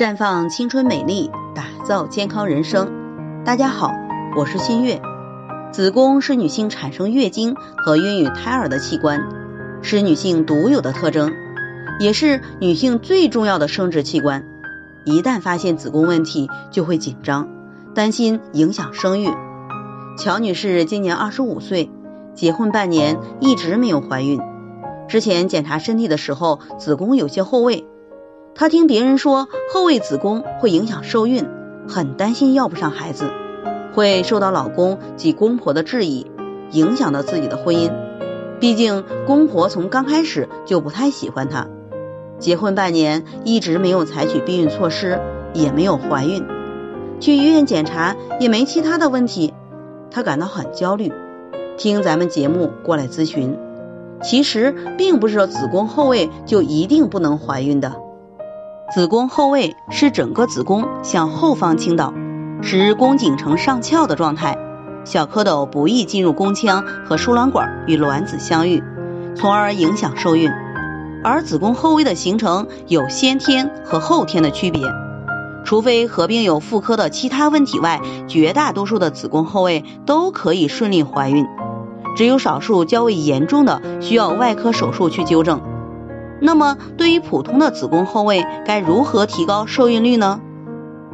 绽放青春美丽，打造健康人生。大家好，我是新月。子宫是女性产生月经和孕育胎儿的器官，是女性独有的特征，也是女性最重要的生殖器官。一旦发现子宫问题，就会紧张，担心影响生育。乔女士今年二十五岁，结婚半年一直没有怀孕。之前检查身体的时候，子宫有些后位。她听别人说后位子宫会影响受孕，很担心要不上孩子，会受到老公及公婆的质疑，影响到自己的婚姻。毕竟公婆从刚开始就不太喜欢她。结婚半年一直没有采取避孕措施，也没有怀孕，去医院检查也没其他的问题，她感到很焦虑，听咱们节目过来咨询。其实并不是说子宫后位就一定不能怀孕的。子宫后位是整个子宫向后方倾倒，使宫颈呈上翘的状态，小蝌蚪不易进入宫腔和输卵管与卵子相遇，从而影响受孕。而子宫后位的形成有先天和后天的区别，除非合并有妇科的其他问题外，绝大多数的子宫后位都可以顺利怀孕，只有少数较为严重的需要外科手术去纠正。那么，对于普通的子宫后位，该如何提高受孕率呢？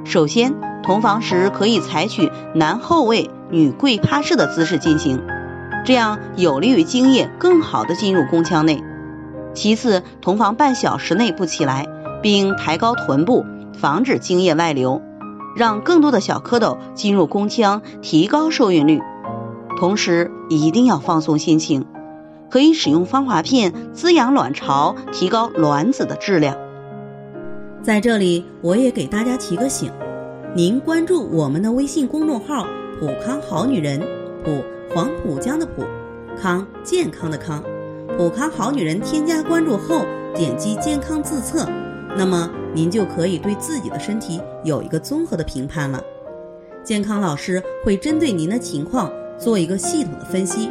首先，同房时可以采取男后位、女跪趴式的姿势进行，这样有利于精液更好的进入宫腔内。其次，同房半小时内不起来，并抬高臀部，防止精液外流，让更多的小蝌蚪进入宫腔，提高受孕率。同时，一定要放松心情。可以使用芳华片滋养卵巢，提高卵子的质量。在这里，我也给大家提个醒：您关注我们的微信公众号“普康好女人”，普黄浦江的普，康健康的康，普康好女人。添加关注后，点击健康自测，那么您就可以对自己的身体有一个综合的评判了。健康老师会针对您的情况做一个系统的分析。